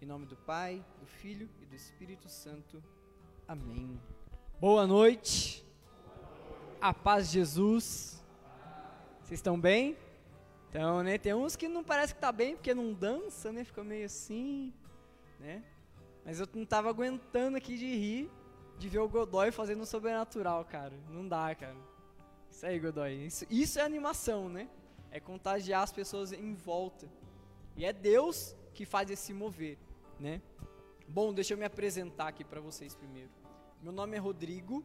Em nome do Pai, do Filho e do Espírito Santo. Amém. Boa noite. A paz de Jesus. Vocês estão bem? Então, né, tem uns que não parece que tá bem porque não dança, né? Fica meio assim, né? Mas eu não tava aguentando aqui de rir de ver o Godoy fazendo sobrenatural, cara. Não dá, cara. Isso aí, Godoy. Isso, isso é animação, né? É contagiar as pessoas em volta. E é Deus que faz esse mover né? Bom, deixa eu me apresentar aqui para vocês primeiro. Meu nome é Rodrigo.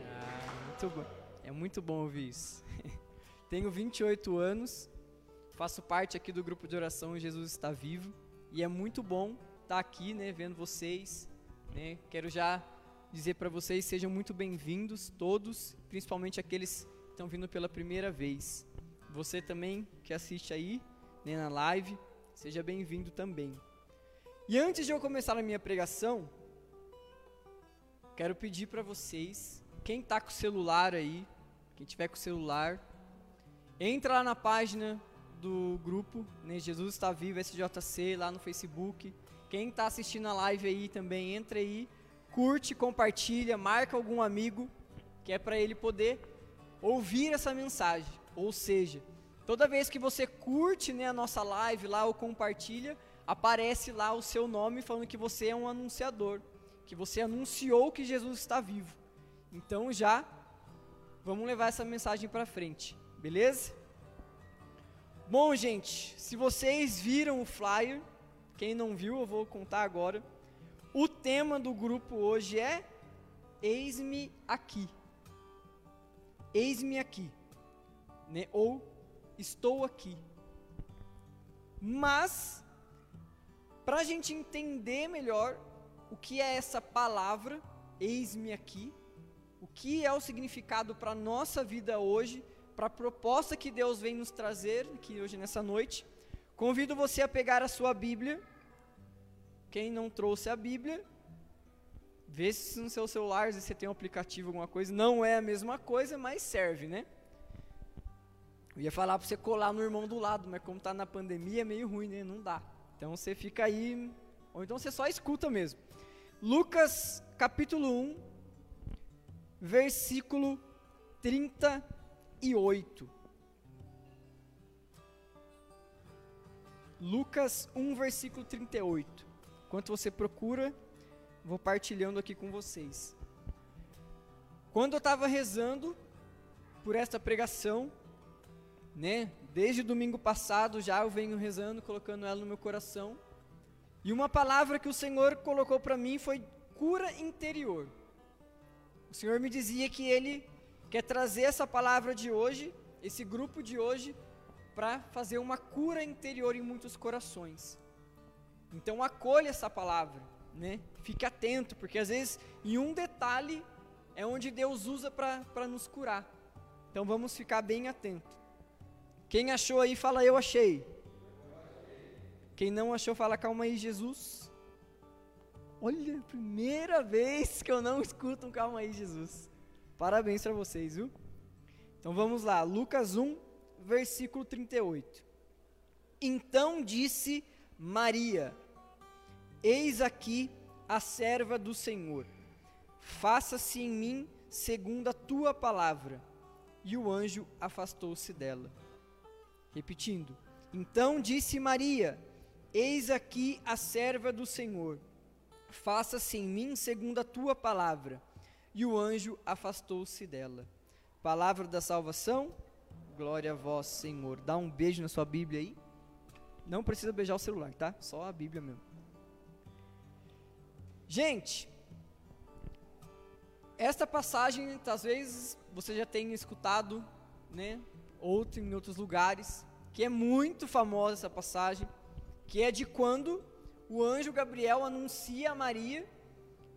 Ah, muito bom. É muito bom ouvir isso. Tenho 28 anos, faço parte aqui do grupo de oração Jesus está vivo e é muito bom estar aqui, né, vendo vocês, né? Quero já dizer para vocês sejam muito bem-vindos todos, principalmente aqueles que estão vindo pela primeira vez. Você também que assiste aí, né, na live, seja bem-vindo também. E antes de eu começar a minha pregação, quero pedir para vocês, quem está com o celular aí, quem tiver com o celular, entra lá na página do grupo, né, Jesus está vivo, SJC, lá no Facebook. Quem está assistindo a live aí também, entra aí, curte, compartilha, marca algum amigo, que é para ele poder ouvir essa mensagem. Ou seja, toda vez que você curte né, a nossa live lá ou compartilha, aparece lá o seu nome falando que você é um anunciador, que você anunciou que Jesus está vivo. Então já vamos levar essa mensagem para frente, beleza? Bom, gente, se vocês viram o flyer, quem não viu, eu vou contar agora. O tema do grupo hoje é Eis-me aqui. Eis-me aqui. Né? Ou estou aqui. Mas para a gente entender melhor o que é essa palavra, eis-me aqui, o que é o significado para a nossa vida hoje, para a proposta que Deus vem nos trazer aqui hoje nessa noite, convido você a pegar a sua Bíblia. Quem não trouxe a Bíblia, vê se no seu celular se você tem um aplicativo, alguma coisa. Não é a mesma coisa, mas serve, né? Eu ia falar para você colar no irmão do lado, mas como está na pandemia é meio ruim, né? Não dá. Então você fica aí, ou então você só escuta mesmo. Lucas capítulo 1, versículo 38. Lucas 1, versículo 38. Enquanto você procura, vou partilhando aqui com vocês. Quando eu estava rezando por esta pregação, né? Desde domingo passado já eu venho rezando, colocando ela no meu coração. E uma palavra que o Senhor colocou para mim foi cura interior. O Senhor me dizia que Ele quer trazer essa palavra de hoje, esse grupo de hoje, para fazer uma cura interior em muitos corações. Então acolha essa palavra, né? Fique atento, porque às vezes em um detalhe é onde Deus usa para nos curar. Então vamos ficar bem atentos. Quem achou aí, fala eu achei. Quem não achou, fala calma aí, Jesus. Olha, primeira vez que eu não escuto um calma aí, Jesus. Parabéns para vocês, viu? Então vamos lá, Lucas 1, versículo 38. Então disse Maria: Eis aqui a serva do Senhor. Faça-se em mim segundo a tua palavra. E o anjo afastou-se dela. Repetindo: Então disse Maria: Eis aqui a serva do Senhor. Faça-se em mim segundo a tua palavra. E o anjo afastou-se dela. Palavra da salvação. Glória a vós, Senhor. Dá um beijo na sua Bíblia aí. Não precisa beijar o celular, tá? Só a Bíblia mesmo. Gente, esta passagem, às vezes, você já tem escutado, né? Outro em outros lugares, que é muito famosa essa passagem, que é de quando o anjo Gabriel anuncia a Maria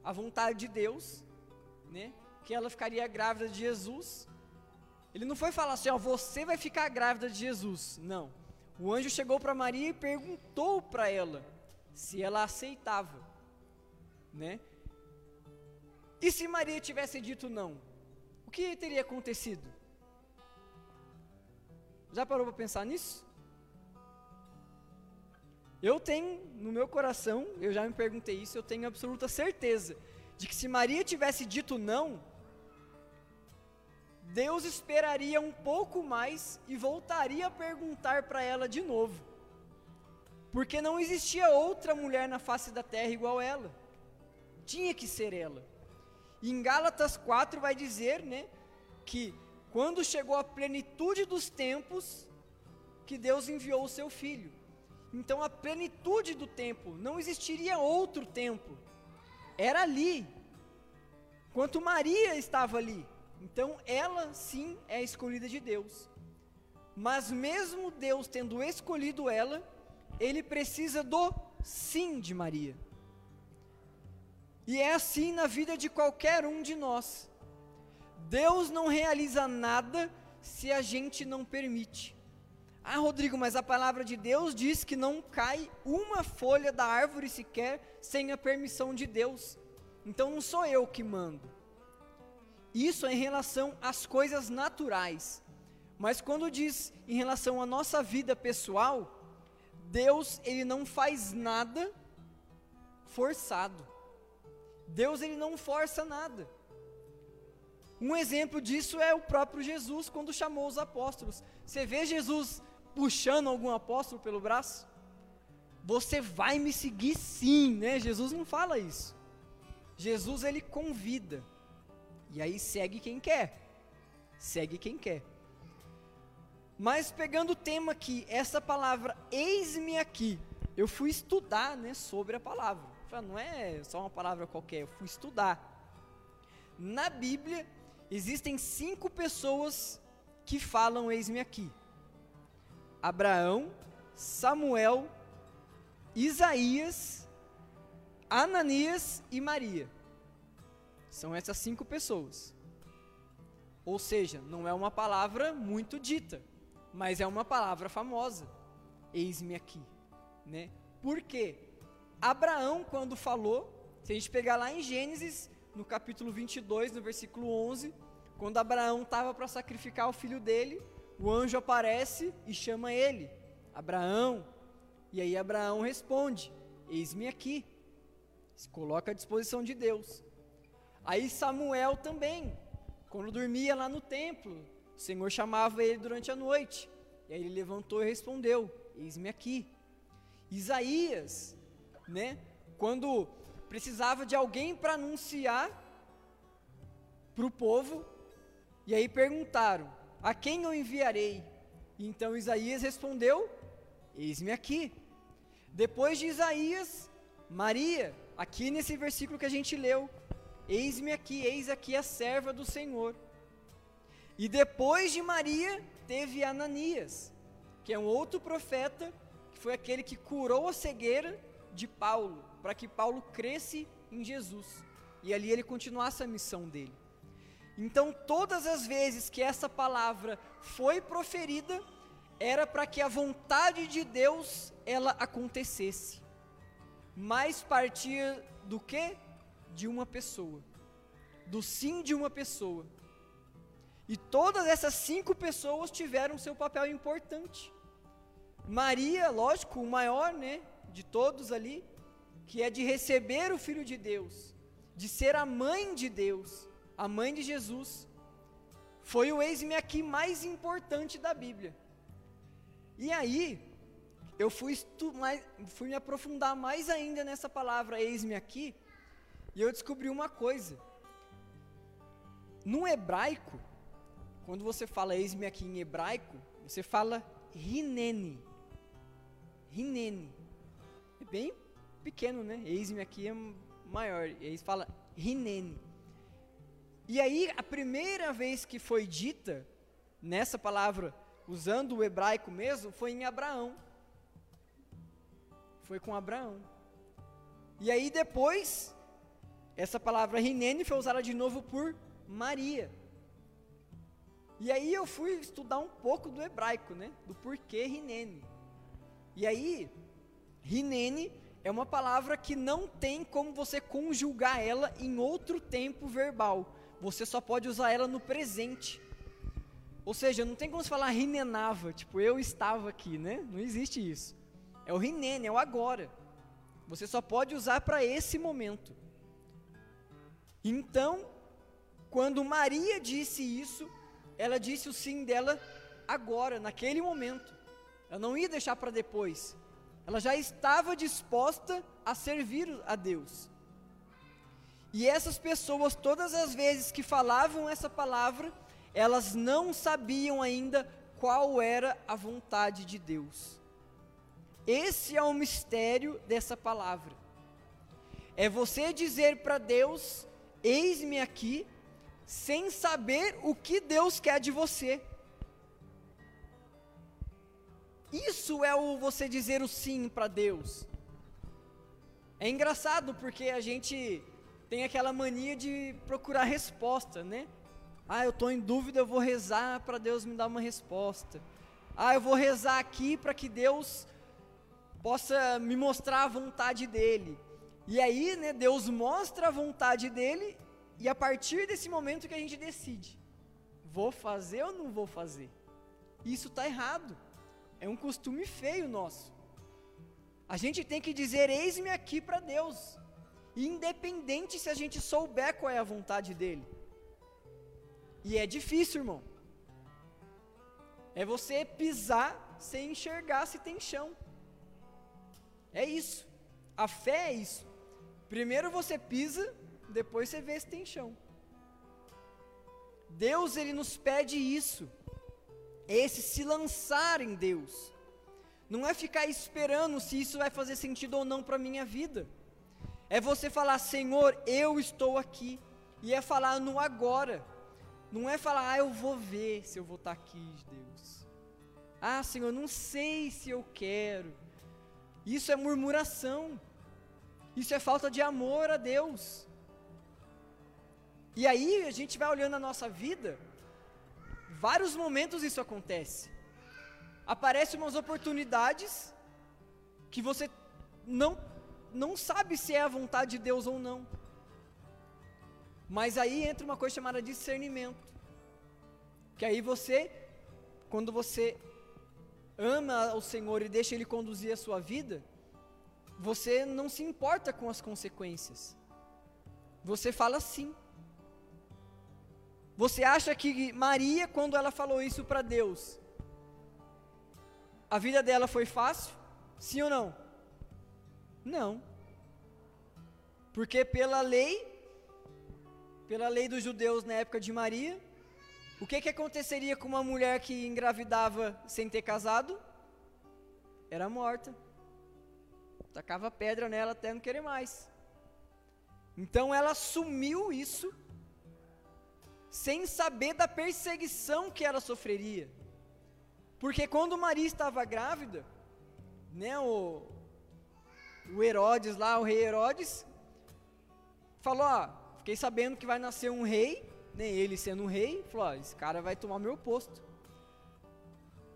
a vontade de Deus, né? Que ela ficaria grávida de Jesus. Ele não foi falar assim, ó, você vai ficar grávida de Jesus. Não. O anjo chegou para Maria e perguntou para ela se ela aceitava, né? E se Maria tivesse dito não, o que teria acontecido? Já parou para pensar nisso? Eu tenho no meu coração, eu já me perguntei isso, eu tenho absoluta certeza de que se Maria tivesse dito não, Deus esperaria um pouco mais e voltaria a perguntar para ela de novo. Porque não existia outra mulher na face da terra igual ela. Tinha que ser ela. E em Gálatas 4 vai dizer, né, que quando chegou a plenitude dos tempos, que Deus enviou o seu filho. Então a plenitude do tempo, não existiria outro tempo. Era ali. Quanto Maria estava ali. Então ela sim é escolhida de Deus. Mas mesmo Deus tendo escolhido ela, ele precisa do sim de Maria. E é assim na vida de qualquer um de nós. Deus não realiza nada se a gente não permite. Ah, Rodrigo, mas a palavra de Deus diz que não cai uma folha da árvore sequer sem a permissão de Deus. Então não sou eu que mando. Isso é em relação às coisas naturais. Mas quando diz em relação à nossa vida pessoal, Deus ele não faz nada forçado. Deus ele não força nada. Um exemplo disso é o próprio Jesus quando chamou os apóstolos. Você vê Jesus puxando algum apóstolo pelo braço? Você vai me seguir sim, né? Jesus não fala isso. Jesus ele convida. E aí segue quem quer. Segue quem quer. Mas pegando o tema aqui, essa palavra eis-me aqui, eu fui estudar, né, sobre a palavra. Não é só uma palavra qualquer, eu fui estudar. Na Bíblia existem cinco pessoas que falam eis-me aqui: Abraão, Samuel, Isaías, Ananias e Maria. São essas cinco pessoas. Ou seja, não é uma palavra muito dita, mas é uma palavra famosa. Eis-me aqui, né? Por quê? Abraão, quando falou, se a gente pegar lá em Gênesis, no capítulo 22, no versículo 11, quando Abraão estava para sacrificar o filho dele, o anjo aparece e chama ele, Abraão. E aí Abraão responde: Eis-me aqui. Se coloca à disposição de Deus. Aí Samuel também, quando dormia lá no templo, o Senhor chamava ele durante a noite. E aí ele levantou e respondeu: Eis-me aqui. Isaías, né? Quando precisava de alguém para anunciar para o povo, e aí perguntaram: A quem eu enviarei? E então Isaías respondeu: Eis-me aqui. Depois de Isaías, Maria, aqui nesse versículo que a gente leu, Eis-me aqui, eis aqui a serva do Senhor. E depois de Maria, teve Ananias, que é um outro profeta, que foi aquele que curou a cegueira de Paulo, para que Paulo cresce em Jesus. E ali ele continuasse a missão dele. Então, todas as vezes que essa palavra foi proferida, era para que a vontade de Deus ela acontecesse. Mas partia do que? de uma pessoa, do sim de uma pessoa. E todas essas cinco pessoas tiveram seu papel importante. Maria, lógico, o maior, né, de todos ali, que é de receber o Filho de Deus, de ser a mãe de Deus, a mãe de Jesus, foi o eis-me aqui mais importante da Bíblia. E aí, eu fui, mais, fui me aprofundar mais ainda nessa palavra eis-me aqui, e eu descobri uma coisa. No hebraico, quando você fala eis-me aqui em hebraico, você fala rinene. Rinene. É bem pequeno, né? Eis-me aqui é maior. E aí fala rinene. E aí, a primeira vez que foi dita nessa palavra, usando o hebraico mesmo, foi em Abraão. Foi com Abraão. E aí depois, essa palavra rinene foi usada de novo por Maria. E aí eu fui estudar um pouco do hebraico, né? Do porquê rinene. E aí, rinene é uma palavra que não tem como você conjugar ela em outro tempo verbal. Você só pode usar ela no presente. Ou seja, não tem como você falar rinenava, tipo, eu estava aqui, né? Não existe isso. É o rinene, é o agora. Você só pode usar para esse momento. Então, quando Maria disse isso, ela disse o sim dela agora, naquele momento. Ela não ia deixar para depois. Ela já estava disposta a servir a Deus. E essas pessoas, todas as vezes que falavam essa palavra, elas não sabiam ainda qual era a vontade de Deus. Esse é o mistério dessa palavra. É você dizer para Deus: Eis-me aqui, sem saber o que Deus quer de você. Isso é o você dizer o sim para Deus. É engraçado porque a gente tem aquela mania de procurar resposta, né? Ah, eu estou em dúvida, eu vou rezar para Deus me dar uma resposta. Ah, eu vou rezar aqui para que Deus possa me mostrar a vontade dele. E aí, né, Deus mostra a vontade dele e a partir desse momento que a gente decide, vou fazer ou não vou fazer. Isso está errado. É um costume feio nosso. A gente tem que dizer: Eis-me aqui para Deus, independente se a gente souber qual é a vontade dEle. E é difícil, irmão. É você pisar sem enxergar se tem chão. É isso. A fé é isso. Primeiro você pisa, depois você vê se tem chão. Deus ele nos pede isso esse se lançar em Deus. Não é ficar esperando se isso vai fazer sentido ou não para a minha vida. É você falar, Senhor, eu estou aqui. E é falar no agora. Não é falar, ah, eu vou ver se eu vou estar tá aqui, Deus. Ah, Senhor, não sei se eu quero. Isso é murmuração. Isso é falta de amor a Deus. E aí a gente vai olhando a nossa vida vários momentos isso acontece. Aparecem umas oportunidades que você não não sabe se é a vontade de Deus ou não. Mas aí entra uma coisa chamada discernimento. Que aí você, quando você ama o Senhor e deixa Ele conduzir a sua vida, você não se importa com as consequências. Você fala sim. Você acha que Maria, quando ela falou isso para Deus, a vida dela foi fácil? Sim ou não? Não. Porque pela lei, pela lei dos judeus na época de Maria, o que, que aconteceria com uma mulher que engravidava sem ter casado? Era morta. Tacava pedra nela até não querer mais. Então ela assumiu isso sem saber da perseguição que ela sofreria. Porque quando Maria estava grávida, né, o, o Herodes lá, o rei Herodes, falou: ó, fiquei sabendo que vai nascer um rei, né, ele sendo um rei, falou: ó, esse cara vai tomar meu posto.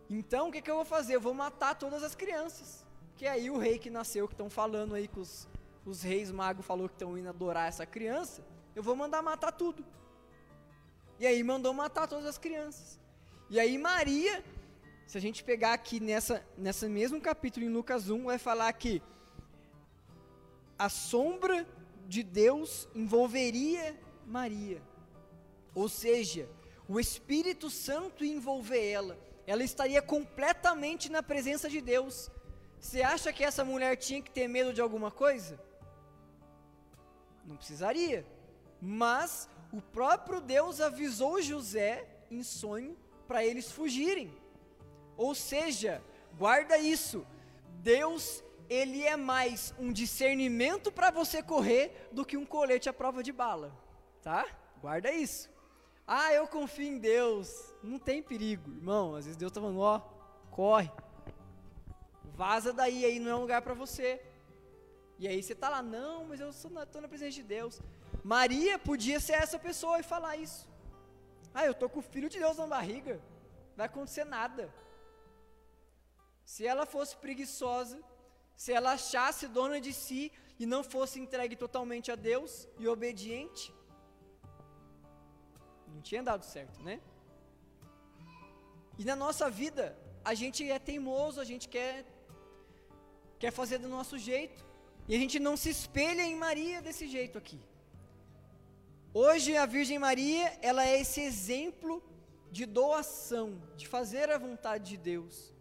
Então o que, que eu vou fazer? Eu vou matar todas as crianças. Que aí o rei que nasceu, que estão falando aí que os, os reis magos falou que estão indo adorar essa criança, eu vou mandar matar tudo. E aí mandou matar todas as crianças. E aí Maria, se a gente pegar aqui nessa, nessa mesmo capítulo em Lucas 1, vai falar que a sombra de Deus envolveria Maria. Ou seja, o Espírito Santo ia envolver ela. Ela estaria completamente na presença de Deus. Você acha que essa mulher tinha que ter medo de alguma coisa? Não precisaria. Mas o próprio Deus avisou José em sonho para eles fugirem. Ou seja, guarda isso. Deus, ele é mais um discernimento para você correr do que um colete à prova de bala, tá? Guarda isso. Ah, eu confio em Deus. Não tem perigo, irmão. Às vezes Deus está falando, ó, corre. Vaza daí, aí não é um lugar para você. E aí você está lá, não, mas eu estou na, na presença de Deus. Maria podia ser essa pessoa e falar isso. Ah, eu estou com o filho de Deus na barriga, não vai acontecer nada. Se ela fosse preguiçosa, se ela achasse dona de si e não fosse entregue totalmente a Deus e obediente, não tinha dado certo, né? E na nossa vida, a gente é teimoso, a gente quer quer fazer do nosso jeito, e a gente não se espelha em Maria desse jeito aqui. Hoje a Virgem Maria, ela é esse exemplo de doação, de fazer a vontade de Deus.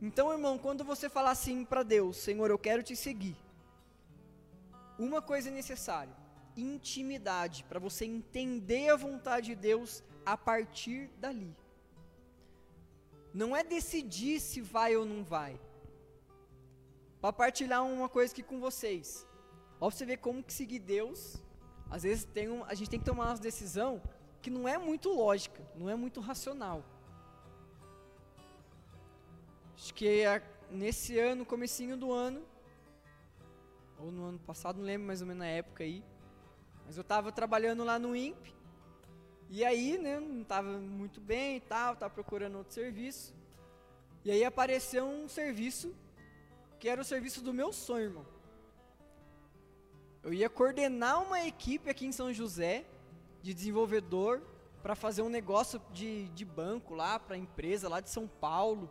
Então, irmão, quando você falar assim para Deus, Senhor, eu quero te seguir, uma coisa é necessária: intimidade, para você entender a vontade de Deus a partir dali. Não é decidir se vai ou não vai. Para partilhar uma coisa aqui com vocês. Ó, você ver como que seguir Deus, às vezes tem um, a gente tem que tomar uma decisão que não é muito lógica, não é muito racional. Acho que a, nesse ano, comecinho do ano, ou no ano passado, não lembro mais ou menos na época aí, mas eu estava trabalhando lá no INPE, e aí, né, não estava muito bem e tal, estava procurando outro serviço. E aí apareceu um serviço que era o serviço do meu sonho, irmão. Eu ia coordenar uma equipe aqui em São José de desenvolvedor para fazer um negócio de, de banco lá para empresa lá de São Paulo,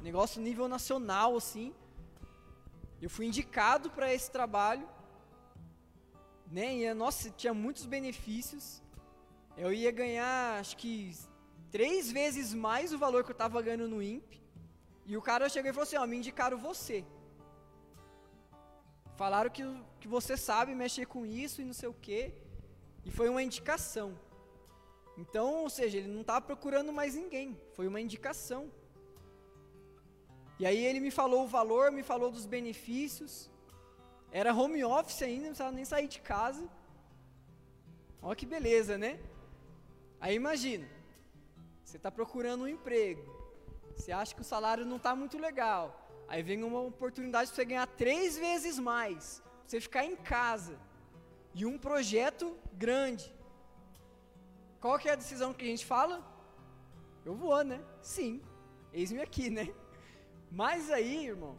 negócio nível nacional assim. Eu fui indicado para esse trabalho, né? E nossa, tinha muitos benefícios. Eu ia ganhar, acho que três vezes mais o valor que eu estava ganhando no INPE. E o cara chegou e falou assim: Ó, me indicaram você. Falaram que, que você sabe mexer com isso e não sei o quê. E foi uma indicação. Então, ou seja, ele não estava procurando mais ninguém. Foi uma indicação. E aí ele me falou o valor, me falou dos benefícios. Era home office ainda, não precisava nem sair de casa. Olha que beleza, né? Aí imagina, você está procurando um emprego, você acha que o salário não está muito legal, aí vem uma oportunidade de você ganhar três vezes mais, você ficar em casa, e um projeto grande. Qual que é a decisão que a gente fala? Eu vou, né? Sim, eis-me aqui, né? Mas aí, irmão,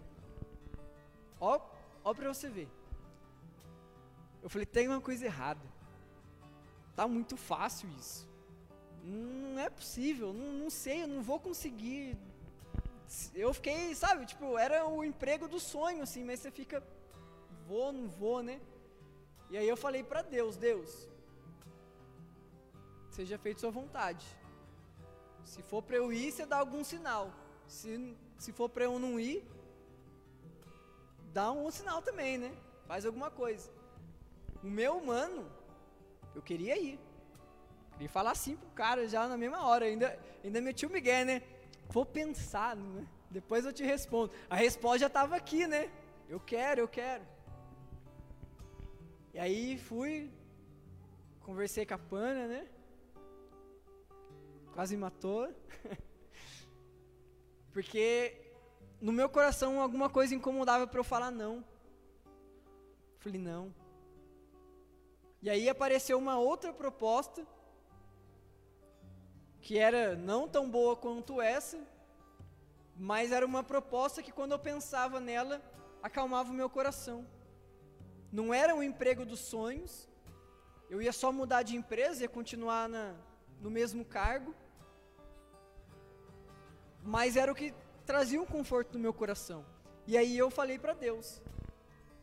ó, ó para você ver. Eu falei, tem uma coisa errada. Tá muito fácil isso não é possível, não, não sei, eu não vou conseguir. Eu fiquei, sabe, tipo, era o emprego do sonho, assim, mas você fica, vou, não vou, né? E aí eu falei para Deus, Deus, seja feito sua vontade. Se for para eu ir, você dá algum sinal. Se, se for para eu não ir, dá um sinal também, né? Faz alguma coisa. O meu humano, eu queria ir. Queria falar assim pro cara já na mesma hora. Ainda, ainda meti o Miguel, né? Vou pensar, né? Depois eu te respondo. A resposta já estava aqui, né? Eu quero, eu quero. E aí fui, conversei com a Pana, né? Quase matou. Porque no meu coração alguma coisa incomodava para eu falar não. Falei não. E aí apareceu uma outra proposta que era não tão boa quanto essa, mas era uma proposta que quando eu pensava nela, acalmava o meu coração. Não era um emprego dos sonhos, eu ia só mudar de empresa, ia continuar na, no mesmo cargo, mas era o que trazia um conforto no meu coração. E aí eu falei para Deus: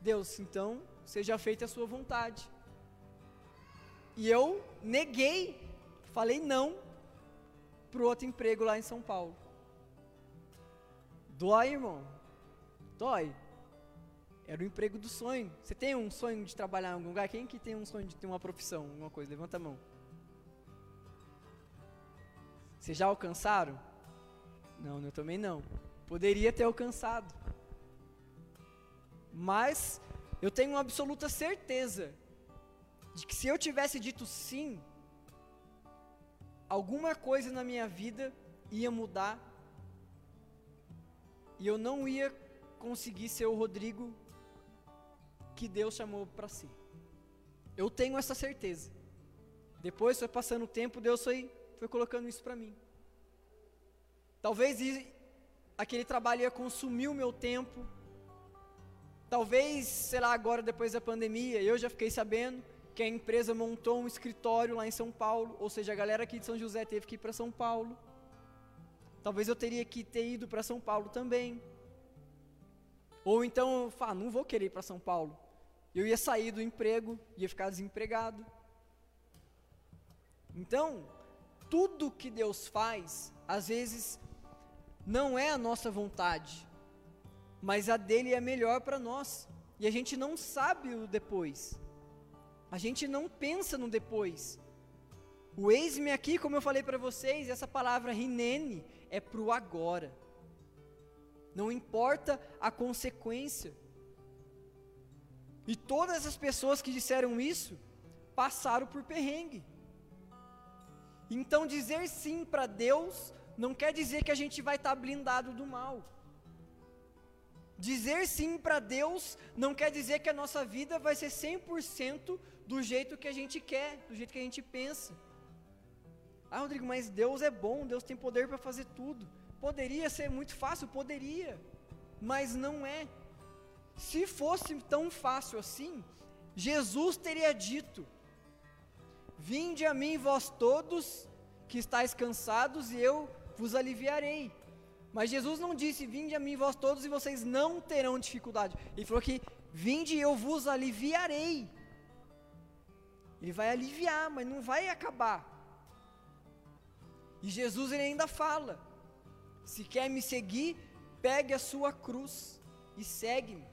Deus, então seja feita a sua vontade. E eu neguei, falei não, para outro emprego lá em São Paulo. Dói, irmão. Dói. Era o emprego do sonho. Você tem um sonho de trabalhar em algum lugar? Quem que tem um sonho de ter uma profissão, alguma coisa? Levanta a mão. Vocês já alcançaram? Não, eu também não. Poderia ter alcançado. Mas eu tenho uma absoluta certeza de que se eu tivesse dito sim, alguma coisa na minha vida ia mudar e eu não ia conseguir ser o Rodrigo que Deus chamou para si. Eu tenho essa certeza. Depois foi passando o tempo, Deus foi, foi colocando isso para mim. Talvez aquele trabalho ia consumir o meu tempo. Talvez, sei lá, agora depois da pandemia, eu já fiquei sabendo que a empresa montou um escritório lá em São Paulo, ou seja, a galera aqui de São José teve que ir para São Paulo. Talvez eu teria que ter ido para São Paulo também. Ou então, ah, não vou querer ir para São Paulo. Eu ia sair do emprego, ia ficar desempregado. Então, tudo que Deus faz, às vezes, não é a nossa vontade, mas a dele é melhor para nós. E a gente não sabe o depois. A gente não pensa no depois. O eis-me aqui, como eu falei para vocês, essa palavra rinene é para o agora. Não importa a consequência. E todas as pessoas que disseram isso passaram por perrengue. Então dizer sim para Deus não quer dizer que a gente vai estar tá blindado do mal. Dizer sim para Deus não quer dizer que a nossa vida vai ser 100% do jeito que a gente quer, do jeito que a gente pensa. Ah, Rodrigo, mas Deus é bom, Deus tem poder para fazer tudo. Poderia ser muito fácil, poderia, mas não é. Se fosse tão fácil assim, Jesus teria dito: Vinde a mim, vós todos que estáis cansados, e eu vos aliviarei. Mas Jesus não disse: Vinde a mim, vós todos, e vocês não terão dificuldade. Ele falou que: Vinde eu vos aliviarei. Ele vai aliviar, mas não vai acabar. E Jesus ele ainda fala: se quer me seguir, pegue a sua cruz e segue-me.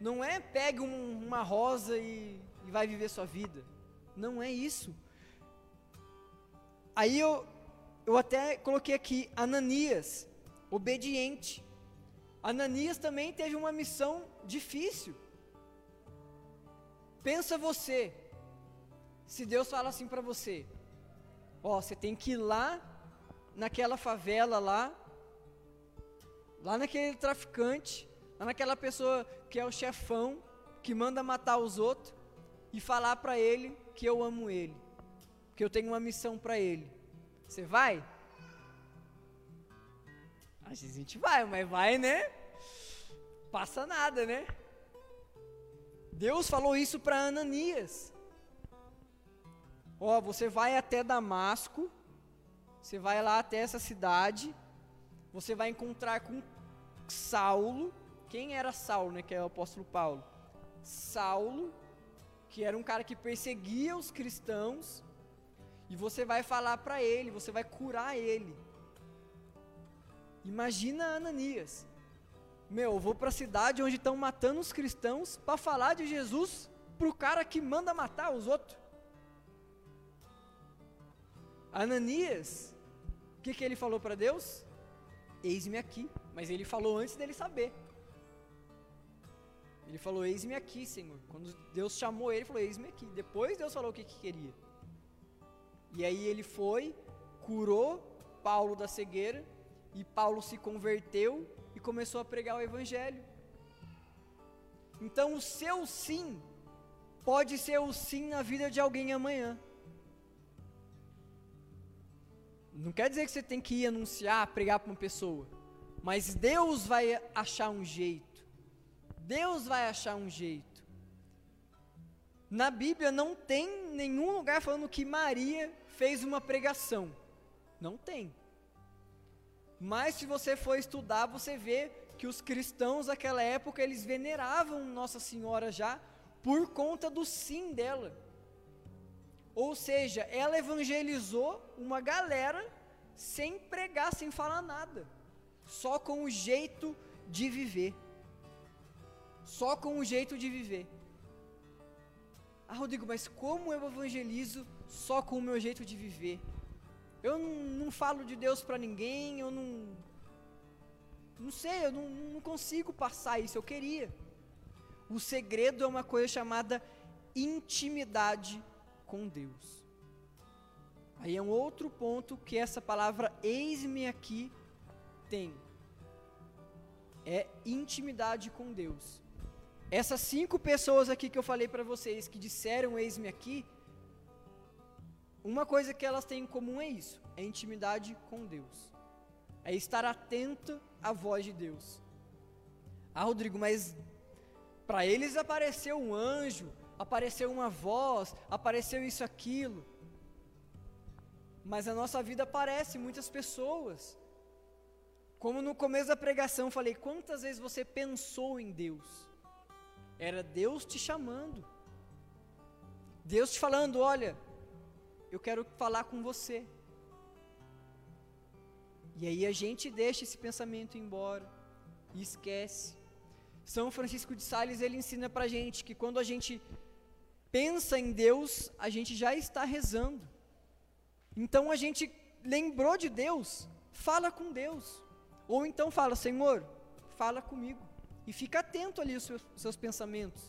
Não é pegue um, uma rosa e, e vai viver sua vida. Não é isso. Aí eu, eu até coloquei aqui Ananias, obediente. Ananias também teve uma missão difícil. Pensa você, se Deus fala assim para você: Ó, você tem que ir lá naquela favela lá, lá naquele traficante, lá naquela pessoa que é o chefão, que manda matar os outros, e falar para ele que eu amo ele, que eu tenho uma missão para ele. Você vai? A gente vai, mas vai, né? Passa nada, né? Deus falou isso para Ananias. Ó, você vai até Damasco, você vai lá até essa cidade, você vai encontrar com Saulo. Quem era Saulo, né? Que é o apóstolo Paulo. Saulo, que era um cara que perseguia os cristãos, e você vai falar para ele, você vai curar ele. Imagina Ananias. Meu, eu vou para a cidade onde estão matando os cristãos para falar de Jesus para o cara que manda matar os outros. Ananias, o que, que ele falou para Deus? Eis-me aqui. Mas ele falou antes dele saber. Ele falou: Eis-me aqui, Senhor. Quando Deus chamou ele, ele falou: Eis-me aqui. Depois Deus falou o que, que queria. E aí ele foi, curou Paulo da cegueira, e Paulo se converteu e começou a pregar o Evangelho. Então o seu sim pode ser o sim na vida de alguém amanhã. Não quer dizer que você tem que ir anunciar, pregar para uma pessoa. Mas Deus vai achar um jeito. Deus vai achar um jeito. Na Bíblia não tem nenhum lugar falando que Maria fez uma pregação. Não tem. Mas se você for estudar, você vê que os cristãos daquela época eles veneravam Nossa Senhora já por conta do sim dela. Ou seja, ela evangelizou uma galera sem pregar, sem falar nada, só com o jeito de viver. Só com o jeito de viver. Ah, Rodrigo, mas como eu evangelizo só com o meu jeito de viver? Eu não, não falo de Deus para ninguém, eu não. Não sei, eu não, não consigo passar isso, eu queria. O segredo é uma coisa chamada intimidade com Deus. Aí é um outro ponto que essa palavra eis-me aqui tem. É intimidade com Deus. Essas cinco pessoas aqui que eu falei para vocês que disseram eis-me aqui, uma coisa que elas têm em comum é isso: é intimidade com Deus. É estar atento à voz de Deus. Ah, Rodrigo, mas para eles apareceu um anjo, apareceu uma voz, apareceu isso, aquilo. Mas a nossa vida parece muitas pessoas. Como no começo da pregação falei, quantas vezes você pensou em Deus? Era Deus te chamando. Deus te falando, olha, eu quero falar com você. E aí a gente deixa esse pensamento embora e esquece. São Francisco de Sales ele ensina para gente que quando a gente pensa em Deus, a gente já está rezando. Então a gente lembrou de Deus, fala com Deus. Ou então fala, Senhor, fala comigo. E fica atento ali aos seus, seus pensamentos,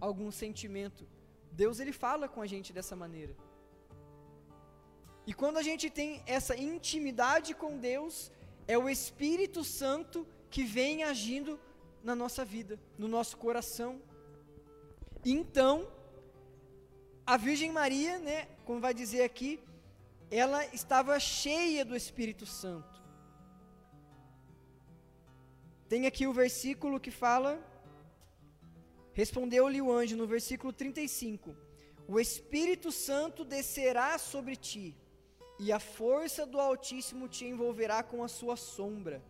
algum sentimento. Deus ele fala com a gente dessa maneira. E quando a gente tem essa intimidade com Deus, é o Espírito Santo que vem agindo na nossa vida, no nosso coração. Então, a Virgem Maria, né, como vai dizer aqui, ela estava cheia do Espírito Santo. Tem aqui o versículo que fala: Respondeu-lhe o anjo no versículo 35: O Espírito Santo descerá sobre ti, e a força do Altíssimo te envolverá com a sua sombra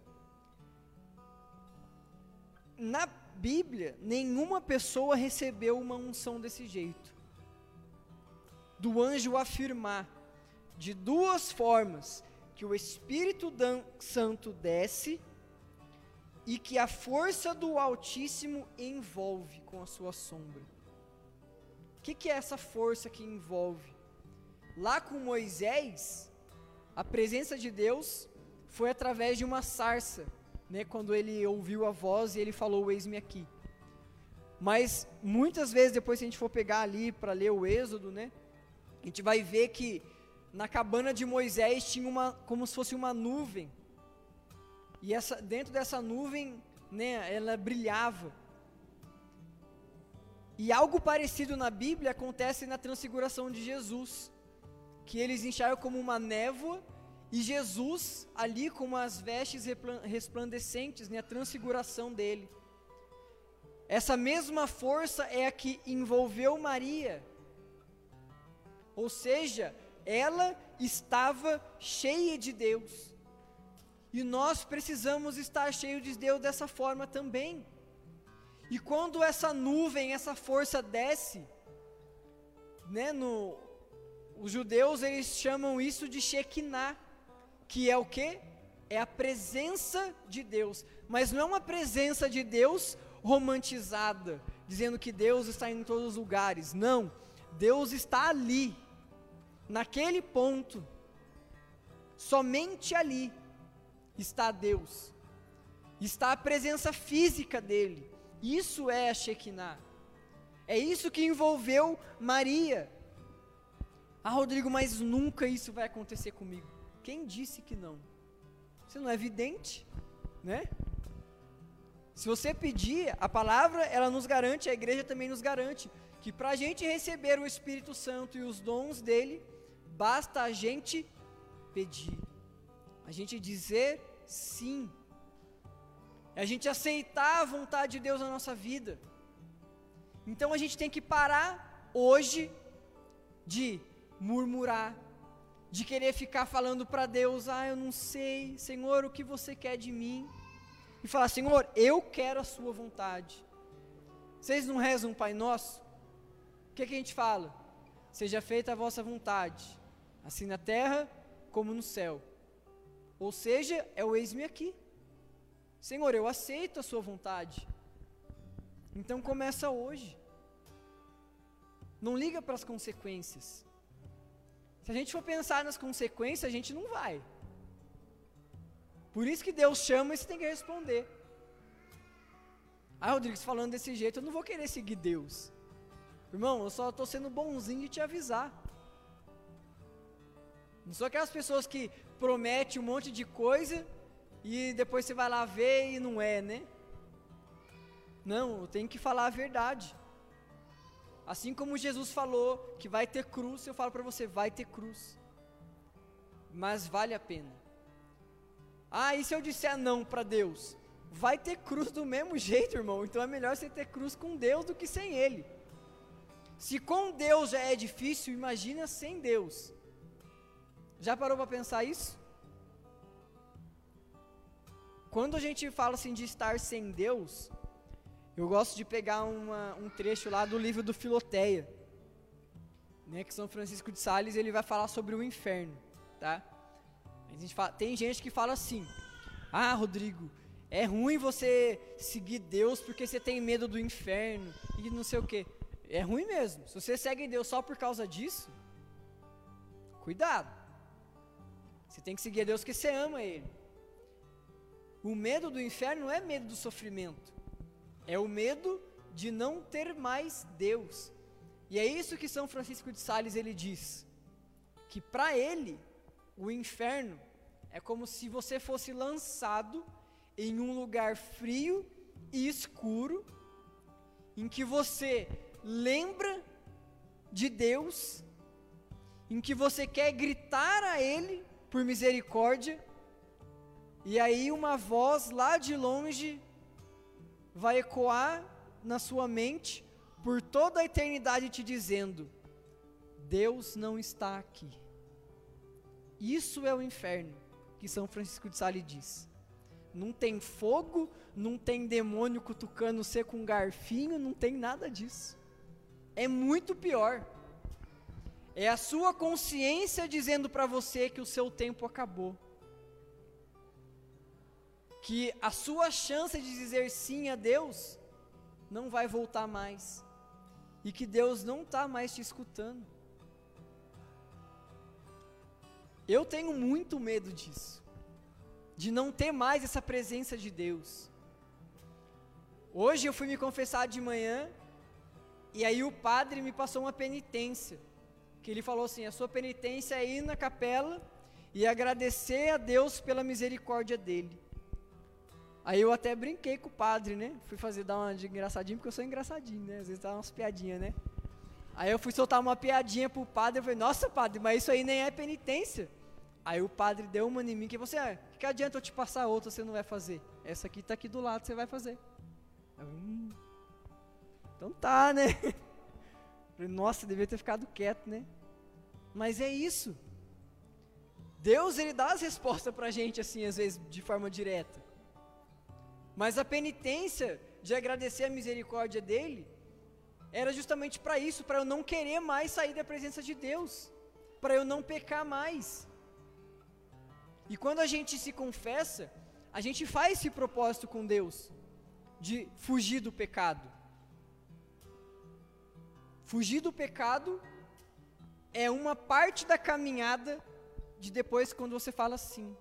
na Bíblia, nenhuma pessoa recebeu uma unção desse jeito. Do anjo afirmar de duas formas que o Espírito Santo desce e que a força do Altíssimo envolve com a sua sombra. O que, que é essa força que envolve? Lá com Moisés, a presença de Deus foi através de uma sarça né, quando ele ouviu a voz e ele falou: Eis-me aqui. Mas muitas vezes, depois, se a gente for pegar ali para ler o Êxodo, né, a gente vai ver que na cabana de Moisés tinha uma, como se fosse uma nuvem. E essa, dentro dessa nuvem, né, ela brilhava. E algo parecido na Bíblia acontece na transfiguração de Jesus, que eles enxergam como uma névoa e Jesus, ali com as vestes resplandecentes, né, a transfiguração dele. Essa mesma força é a que envolveu Maria. Ou seja, ela estava cheia de Deus. E nós precisamos estar cheios de Deus dessa forma também. E quando essa nuvem, essa força desce, né, no, os judeus eles chamam isso de Shekinah que é o que? É a presença de Deus, mas não é uma presença de Deus romantizada, dizendo que Deus está em todos os lugares. Não, Deus está ali, naquele ponto, somente ali está Deus, está a presença física dele. Isso é a Shekinah. É isso que envolveu Maria. Ah, Rodrigo, mas nunca isso vai acontecer comigo. Quem disse que não? Você não é vidente, né? Se você pedir, a palavra ela nos garante, a igreja também nos garante, que para a gente receber o Espírito Santo e os dons dele, basta a gente pedir, a gente dizer sim, a gente aceitar a vontade de Deus na nossa vida. Então a gente tem que parar hoje de murmurar, de querer ficar falando para Deus: ah, eu não sei, Senhor, o que você quer de mim? E falar: Senhor, eu quero a Sua vontade. Vocês não rezam um Pai Nosso? O que, que a gente fala? Seja feita a vossa vontade, assim na terra como no céu. Ou seja, é o eis-me aqui. Senhor, eu aceito a Sua vontade. Então começa hoje. Não liga para as consequências. Se a gente for pensar nas consequências, a gente não vai. Por isso que Deus chama e você tem que responder. Ah, Rodrigues, falando desse jeito, eu não vou querer seguir Deus. Irmão, eu só estou sendo bonzinho de te avisar. Não sou aquelas pessoas que prometem um monte de coisa e depois você vai lá ver e não é, né? Não, eu tenho que falar a verdade. Assim como Jesus falou que vai ter cruz, eu falo para você, vai ter cruz. Mas vale a pena. Ah, e se eu disser não para Deus? Vai ter cruz do mesmo jeito, irmão. Então é melhor você ter cruz com Deus do que sem Ele. Se com Deus já é difícil, imagina sem Deus. Já parou para pensar isso? quando a gente fala assim de estar sem Deus, eu gosto de pegar uma, um trecho lá do livro do Filoteia, né, que São Francisco de Sales ele vai falar sobre o inferno, tá? Gente fala, tem gente que fala assim: Ah, Rodrigo, é ruim você seguir Deus porque você tem medo do inferno e não sei o que. É ruim mesmo. Se você segue Deus só por causa disso, cuidado. Você tem que seguir Deus porque você ama Ele. O medo do inferno não é medo do sofrimento, é o medo de não ter mais Deus. E é isso que São Francisco de Sales ele diz, que para ele o inferno é como se você fosse lançado em um lugar frio e escuro, em que você lembra de Deus, em que você quer gritar a Ele por misericórdia, e aí uma voz lá de longe vai ecoar na sua mente por toda a eternidade te dizendo: Deus não está aqui. Isso é o inferno que São Francisco de Sales diz. Não tem fogo, não tem demônio cutucando você com um garfinho, não tem nada disso. É muito pior. É a sua consciência dizendo para você que o seu tempo acabou que a sua chance de dizer sim a Deus não vai voltar mais e que Deus não está mais te escutando. Eu tenho muito medo disso, de não ter mais essa presença de Deus. Hoje eu fui me confessar de manhã e aí o padre me passou uma penitência, que ele falou assim: a sua penitência é ir na capela e agradecer a Deus pela misericórdia dele. Aí eu até brinquei com o padre, né? Fui fazer dar uma de engraçadinho, porque eu sou engraçadinho, né? Às vezes dá umas piadinhas, né? Aí eu fui soltar uma piadinha pro padre, eu falei, nossa padre, mas isso aí nem é penitência. Aí o padre deu uma em mim, que você, é, que adianta eu te passar outra, você não vai fazer? Essa aqui tá aqui do lado, você vai fazer. Eu, hum, então tá, né? Falei, nossa, devia ter ficado quieto, né? Mas é isso. Deus, ele dá as respostas pra gente, assim, às vezes, de forma direta. Mas a penitência de agradecer a misericórdia dele era justamente para isso, para eu não querer mais sair da presença de Deus, para eu não pecar mais. E quando a gente se confessa, a gente faz esse propósito com Deus de fugir do pecado. Fugir do pecado é uma parte da caminhada de depois quando você fala sim.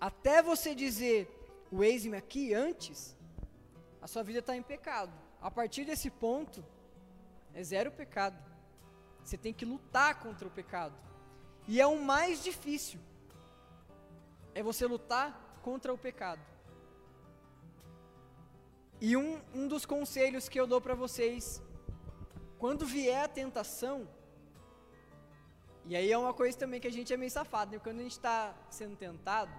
Até você dizer o ex-me aqui antes, a sua vida está em pecado. A partir desse ponto, é zero pecado. Você tem que lutar contra o pecado. E é o mais difícil. É você lutar contra o pecado. E um, um dos conselhos que eu dou para vocês, quando vier a tentação, e aí é uma coisa também que a gente é meio safado, né? quando a gente está sendo tentado,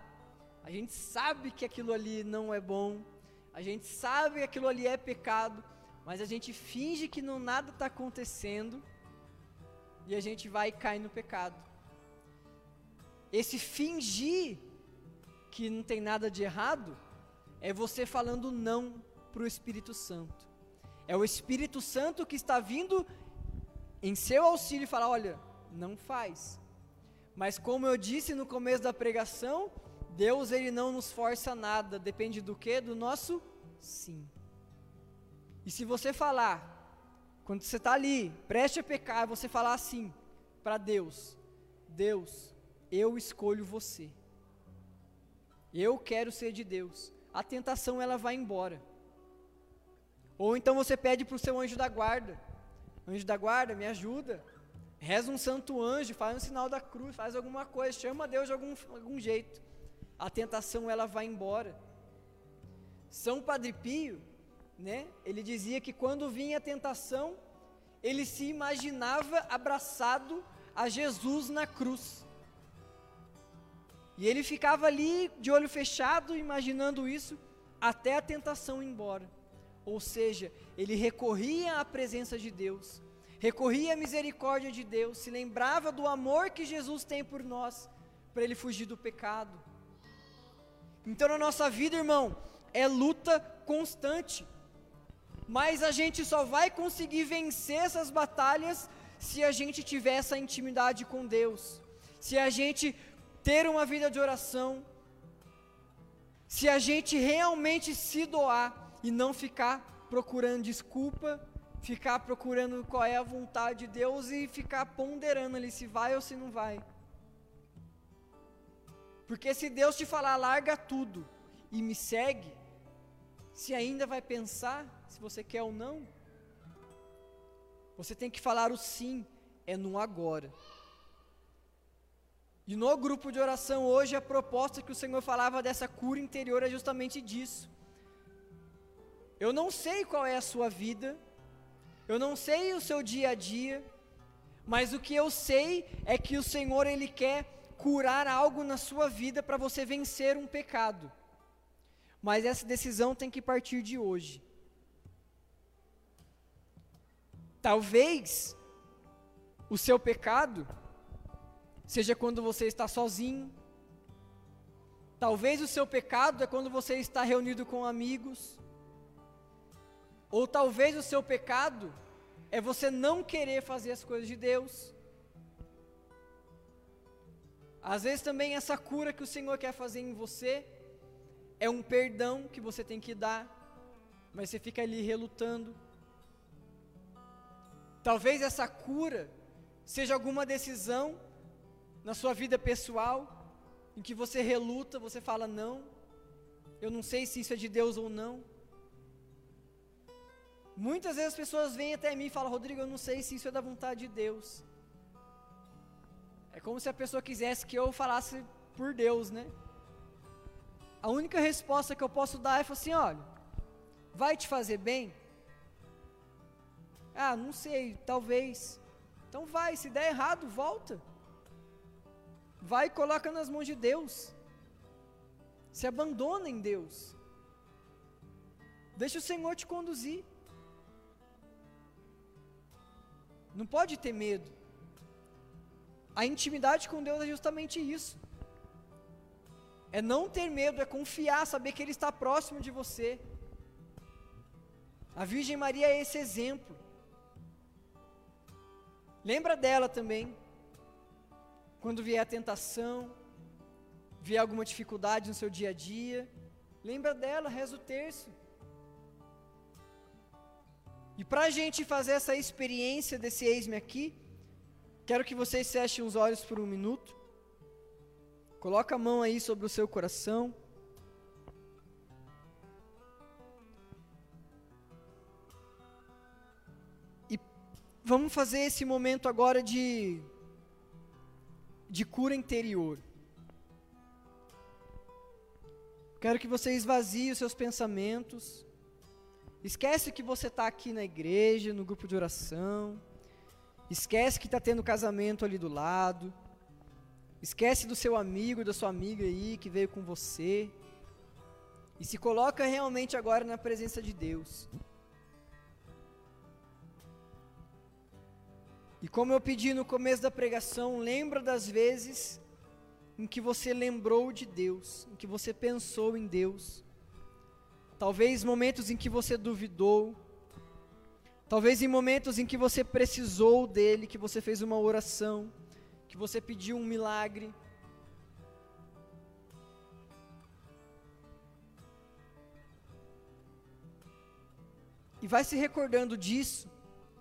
a gente sabe que aquilo ali não é bom, a gente sabe que aquilo ali é pecado, mas a gente finge que não nada está acontecendo e a gente vai cair no pecado. Esse fingir que não tem nada de errado é você falando não para o Espírito Santo. É o Espírito Santo que está vindo em seu auxílio e falar: olha, não faz. Mas como eu disse no começo da pregação, Deus ele não nos força nada, depende do que? Do nosso sim. E se você falar, quando você está ali, preste a pecar, você falar assim para Deus: Deus, eu escolho você. Eu quero ser de Deus. A tentação ela vai embora. Ou então você pede para o seu anjo da guarda: Anjo da guarda, me ajuda. Reza um santo anjo, faz um sinal da cruz, faz alguma coisa, chama Deus de algum, algum jeito a tentação ela vai embora. São Padre Pio, né? Ele dizia que quando vinha a tentação, ele se imaginava abraçado a Jesus na cruz. E ele ficava ali de olho fechado, imaginando isso, até a tentação ir embora. Ou seja, ele recorria à presença de Deus, recorria à misericórdia de Deus, se lembrava do amor que Jesus tem por nós, para ele fugir do pecado. Então na nossa vida, irmão, é luta constante. Mas a gente só vai conseguir vencer essas batalhas se a gente tiver essa intimidade com Deus. Se a gente ter uma vida de oração, se a gente realmente se doar e não ficar procurando desculpa, ficar procurando qual é a vontade de Deus e ficar ponderando ali se vai ou se não vai. Porque se Deus te falar, larga tudo e me segue, se ainda vai pensar se você quer ou não, você tem que falar o sim, é no agora. E no grupo de oração hoje, a proposta que o Senhor falava dessa cura interior é justamente disso. Eu não sei qual é a sua vida, eu não sei o seu dia a dia, mas o que eu sei é que o Senhor ele quer curar algo na sua vida para você vencer um pecado. Mas essa decisão tem que partir de hoje. Talvez o seu pecado seja quando você está sozinho. Talvez o seu pecado é quando você está reunido com amigos. Ou talvez o seu pecado é você não querer fazer as coisas de Deus. Às vezes também essa cura que o Senhor quer fazer em você é um perdão que você tem que dar, mas você fica ali relutando. Talvez essa cura seja alguma decisão na sua vida pessoal, em que você reluta, você fala não, eu não sei se isso é de Deus ou não. Muitas vezes as pessoas vêm até mim e falam, Rodrigo, eu não sei se isso é da vontade de Deus. É como se a pessoa quisesse que eu falasse por Deus, né? A única resposta que eu posso dar é assim: olha, vai te fazer bem? Ah, não sei, talvez. Então vai, se der errado, volta. Vai e coloca nas mãos de Deus. Se abandona em Deus. Deixa o Senhor te conduzir. Não pode ter medo. A intimidade com Deus é justamente isso. É não ter medo, é confiar, saber que Ele está próximo de você. A Virgem Maria é esse exemplo. Lembra dela também. Quando vier a tentação, vier alguma dificuldade no seu dia a dia, lembra dela, reza o terço. E para a gente fazer essa experiência desse ex-me aqui, quero que vocês fechem os olhos por um minuto. Coloca a mão aí sobre o seu coração. E vamos fazer esse momento agora de de cura interior. Quero que você esvazie os seus pensamentos. Esquece que você está aqui na igreja, no grupo de oração. Esquece que está tendo casamento ali do lado. Esquece do seu amigo, da sua amiga aí que veio com você. E se coloca realmente agora na presença de Deus. E como eu pedi no começo da pregação, lembra das vezes em que você lembrou de Deus, em que você pensou em Deus. Talvez momentos em que você duvidou, talvez em momentos em que você precisou dele, que você fez uma oração, que você pediu um milagre. E vai se recordando disso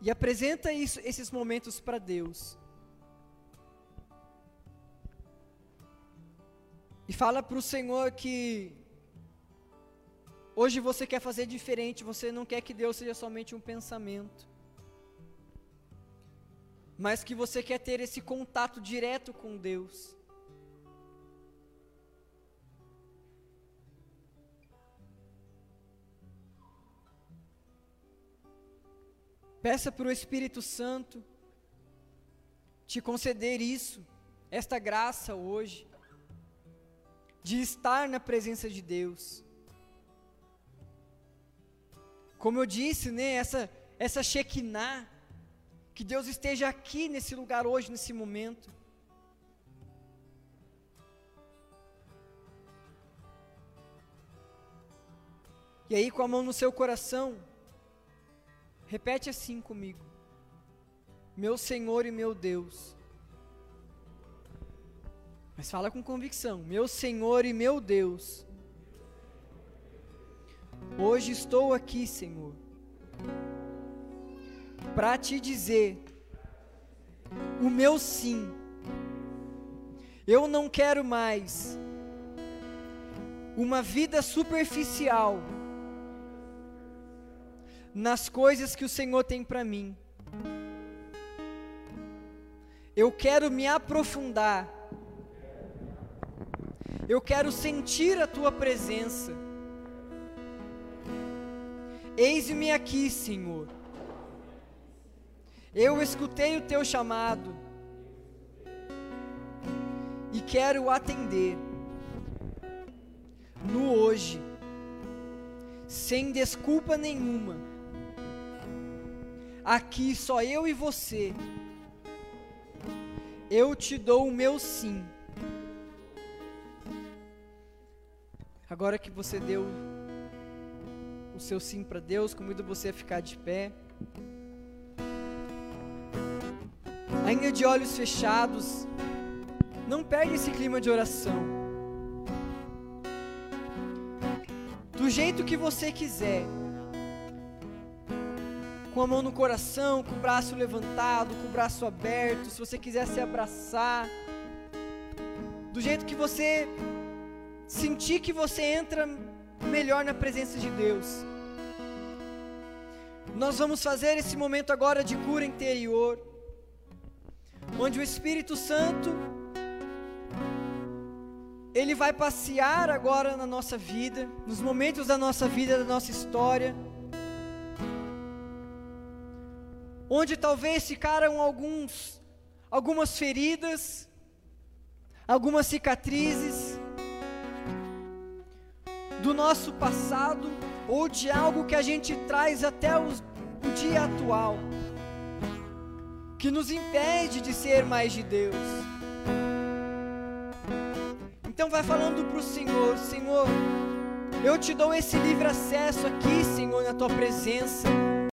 e apresenta isso, esses momentos para Deus. E fala para o Senhor que hoje você quer fazer diferente, você não quer que Deus seja somente um pensamento, mas que você quer ter esse contato direto com Deus. Peça para o Espírito Santo te conceder isso, esta graça hoje, de estar na presença de Deus. Como eu disse, né, essa, essa Shekinah, que Deus esteja aqui nesse lugar hoje, nesse momento. E aí, com a mão no seu coração, repete assim comigo: Meu Senhor e meu Deus. Mas fala com convicção: Meu Senhor e meu Deus. Hoje estou aqui, Senhor, para te dizer o meu sim. Eu não quero mais uma vida superficial nas coisas que o Senhor tem para mim. Eu quero me aprofundar. Eu quero sentir a tua presença. Eis-me aqui, Senhor. Eu escutei o teu chamado e quero atender no hoje, sem desculpa nenhuma. Aqui só eu e você. Eu te dou o meu sim. Agora que você deu o seu sim para Deus, convido você a ficar de pé. Ainda de olhos fechados, não perde esse clima de oração. Do jeito que você quiser. Com a mão no coração, com o braço levantado, com o braço aberto, se você quiser se abraçar. Do jeito que você sentir que você entra melhor na presença de Deus. Nós vamos fazer esse momento agora de cura interior, onde o Espírito Santo ele vai passear agora na nossa vida, nos momentos da nossa vida, da nossa história, onde talvez ficaram alguns, algumas feridas, algumas cicatrizes do nosso passado ou de algo que a gente traz até os, o dia atual, que nos impede de ser mais de Deus. Então vai falando para o Senhor, Senhor, eu te dou esse livre acesso aqui, Senhor, na tua presença.